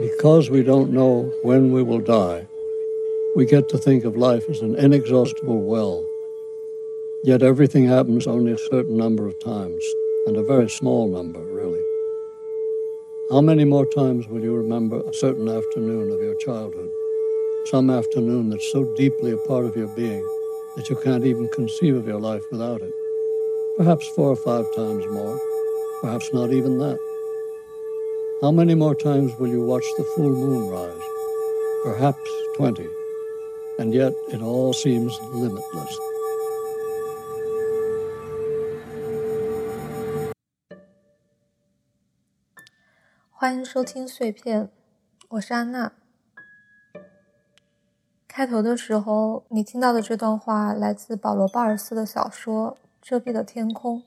Because we don't know when we will die, we get to think of life as an inexhaustible well. Yet everything happens only a certain number of times, and a very small number, really. How many more times will you remember a certain afternoon of your childhood? Some afternoon that's so deeply a part of your being that you can't even conceive of your life without it. Perhaps four or five times more, perhaps not even that. How many more times will you watch the full moon rise? Perhaps 20. And yet it all seems limitless. 欢迎收听碎片，我是安娜。开头的时候，你听到的这段话来自保罗·鲍尔斯的小说《遮蔽的天空》。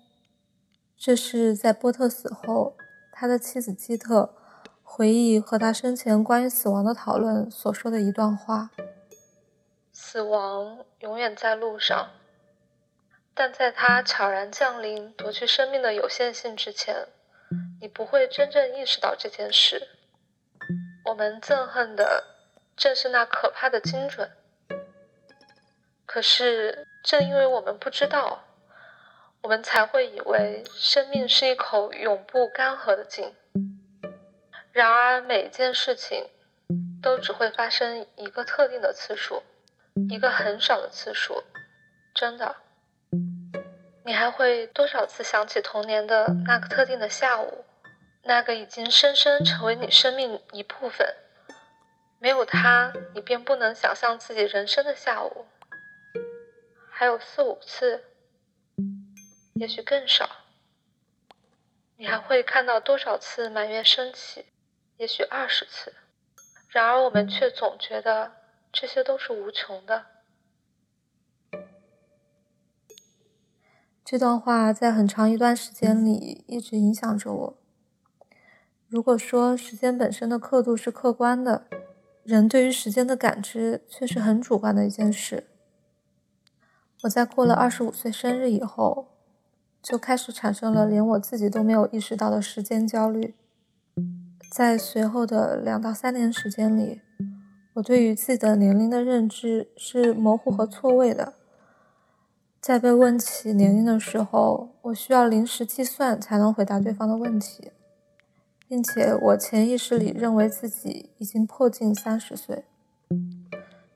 这是在波特死后，他的妻子基特回忆和他生前关于死亡的讨论所说的一段话：“死亡永远在路上，但在他悄然降临、夺去生命的有限性之前，你不会真正意识到这件事。我们憎恨的。”正是那可怕的精准。可是，正因为我们不知道，我们才会以为生命是一口永不干涸的井。然而，每件事情都只会发生一个特定的次数，一个很少的次数。真的，你还会多少次想起童年的那个特定的下午，那个已经深深成为你生命一部分？没有他，你便不能想象自己人生的下午。还有四五次，也许更少。你还会看到多少次满月升起？也许二十次。然而，我们却总觉得这些都是无穷的。这段话在很长一段时间里一直影响着我。如果说时间本身的刻度是客观的，人对于时间的感知却是很主观的一件事。我在过了二十五岁生日以后，就开始产生了连我自己都没有意识到的时间焦虑。在随后的两到三年时间里，我对于自己的年龄的认知是模糊和错位的。在被问起年龄的时候，我需要临时计算才能回答对方的问题。并且我潜意识里认为自己已经迫近三十岁。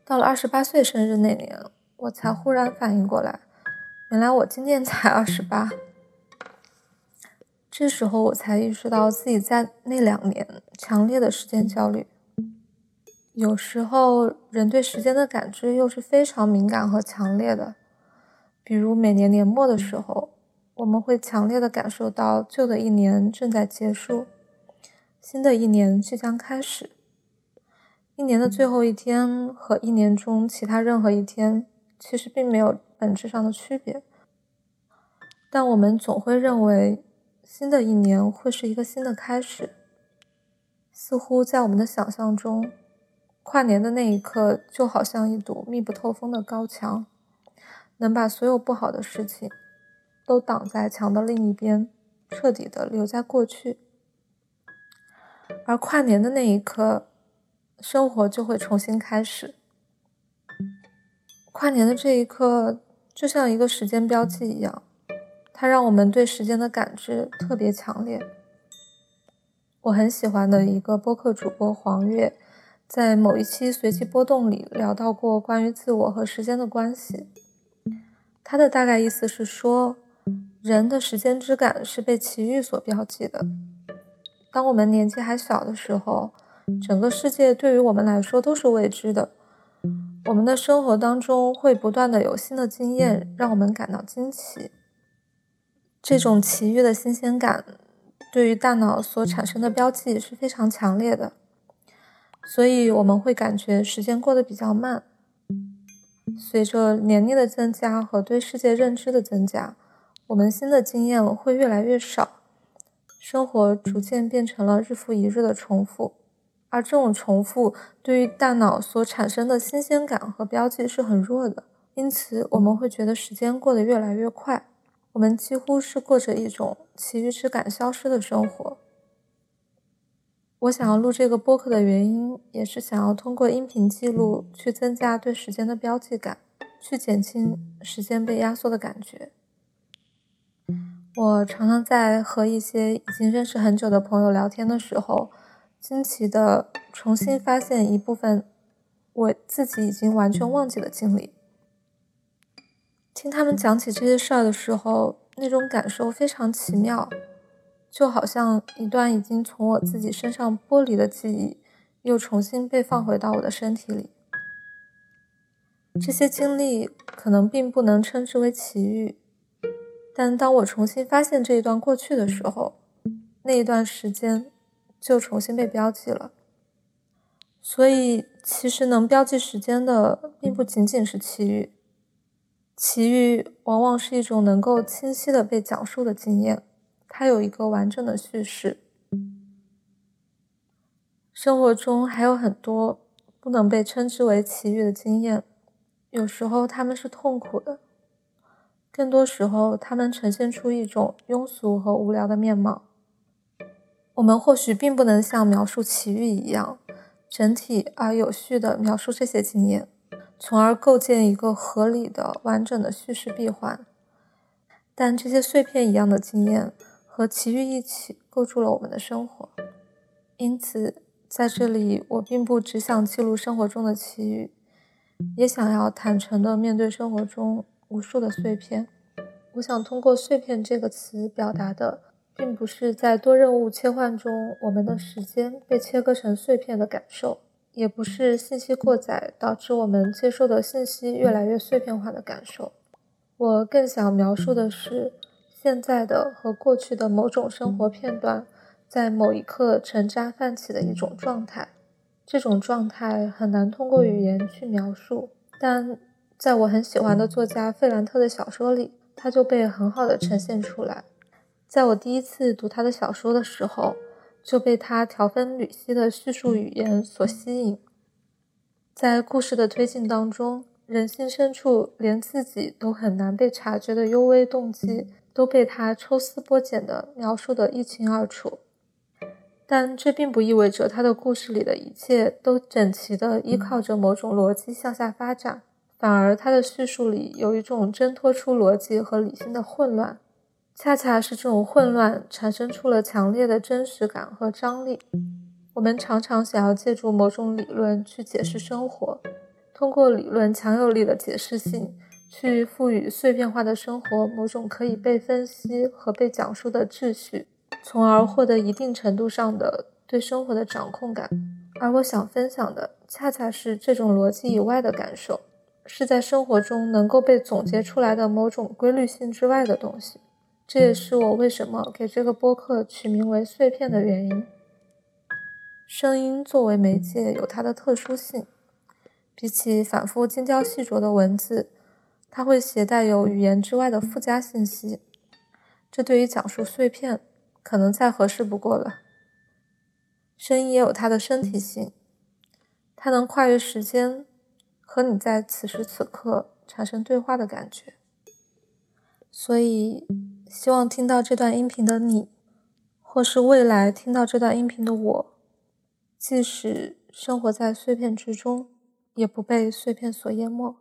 到了二十八岁生日那年，我才忽然反应过来，原来我今年才二十八。这时候我才意识到自己在那两年强烈的时间焦虑。有时候人对时间的感知又是非常敏感和强烈的，比如每年年末的时候，我们会强烈的感受到旧的一年正在结束。新的一年即将开始，一年的最后一天和一年中其他任何一天其实并没有本质上的区别，但我们总会认为新的一年会是一个新的开始。似乎在我们的想象中，跨年的那一刻就好像一堵密不透风的高墙，能把所有不好的事情都挡在墙的另一边，彻底的留在过去。而跨年的那一刻，生活就会重新开始。跨年的这一刻，就像一个时间标记一样，它让我们对时间的感知特别强烈。我很喜欢的一个播客主播黄月，在某一期随机波动里聊到过关于自我和时间的关系。他的大概意思是说，人的时间之感是被奇遇所标记的。当我们年纪还小的时候，整个世界对于我们来说都是未知的。我们的生活当中会不断的有新的经验，让我们感到惊奇。这种奇遇的新鲜感，对于大脑所产生的标记是非常强烈的，所以我们会感觉时间过得比较慢。随着年龄的增加和对世界认知的增加，我们新的经验会越来越少。生活逐渐变成了日复一日的重复，而这种重复对于大脑所产生的新鲜感和标记是很弱的，因此我们会觉得时间过得越来越快，我们几乎是过着一种奇遇之感消失的生活。我想要录这个播客的原因，也是想要通过音频记录去增加对时间的标记感，去减轻时间被压缩的感觉。我常常在和一些已经认识很久的朋友聊天的时候，惊奇的重新发现一部分我自己已经完全忘记的经历。听他们讲起这些事儿的时候，那种感受非常奇妙。就好像一段已经从我自己身上剥离的记忆，又重新被放回到我的身体里。这些经历可能并不能称之为奇遇，但当我重新发现这一段过去的时候，那一段时间就重新被标记了。所以，其实能标记时间的，并不仅仅是奇遇。奇遇往往是一种能够清晰的被讲述的经验。它有一个完整的叙事。生活中还有很多不能被称之为奇遇的经验，有时候他们是痛苦的，更多时候他们呈现出一种庸俗和无聊的面貌。我们或许并不能像描述奇遇一样，整体而有序的描述这些经验，从而构建一个合理的、完整的叙事闭环。但这些碎片一样的经验。和奇遇一起构筑了我们的生活，因此在这里，我并不只想记录生活中的奇遇，也想要坦诚地面对生活中无数的碎片。我想通过“碎片”这个词表达的，并不是在多任务切换中我们的时间被切割成碎片的感受，也不是信息过载导致我们接收的信息越来越碎片化的感受。我更想描述的是。现在的和过去的某种生活片段，在某一刻沉渣泛起的一种状态，这种状态很难通过语言去描述，但在我很喜欢的作家费兰特的小说里，它就被很好的呈现出来。在我第一次读他的小说的时候，就被他条分缕析的叙述语言所吸引，在故事的推进当中，人心深处连自己都很难被察觉的幽微动机。都被他抽丝剥茧地描述得一清二楚，但这并不意味着他的故事里的一切都整齐地依靠着某种逻辑向下发展，反而他的叙述里有一种挣脱出逻辑和理性的混乱，恰恰是这种混乱产生出了强烈的真实感和张力。我们常常想要借助某种理论去解释生活，通过理论强有力的解释性。去赋予碎片化的生活某种可以被分析和被讲述的秩序，从而获得一定程度上的对生活的掌控感。而我想分享的，恰恰是这种逻辑以外的感受，是在生活中能够被总结出来的某种规律性之外的东西。这也是我为什么给这个播客取名为“碎片”的原因。声音作为媒介有它的特殊性，比起反复精雕细琢的文字。它会携带有语言之外的附加信息，这对于讲述碎片可能再合适不过了。声音也有它的身体性，它能跨越时间，和你在此时此刻产生对话的感觉。所以，希望听到这段音频的你，或是未来听到这段音频的我，即使生活在碎片之中，也不被碎片所淹没。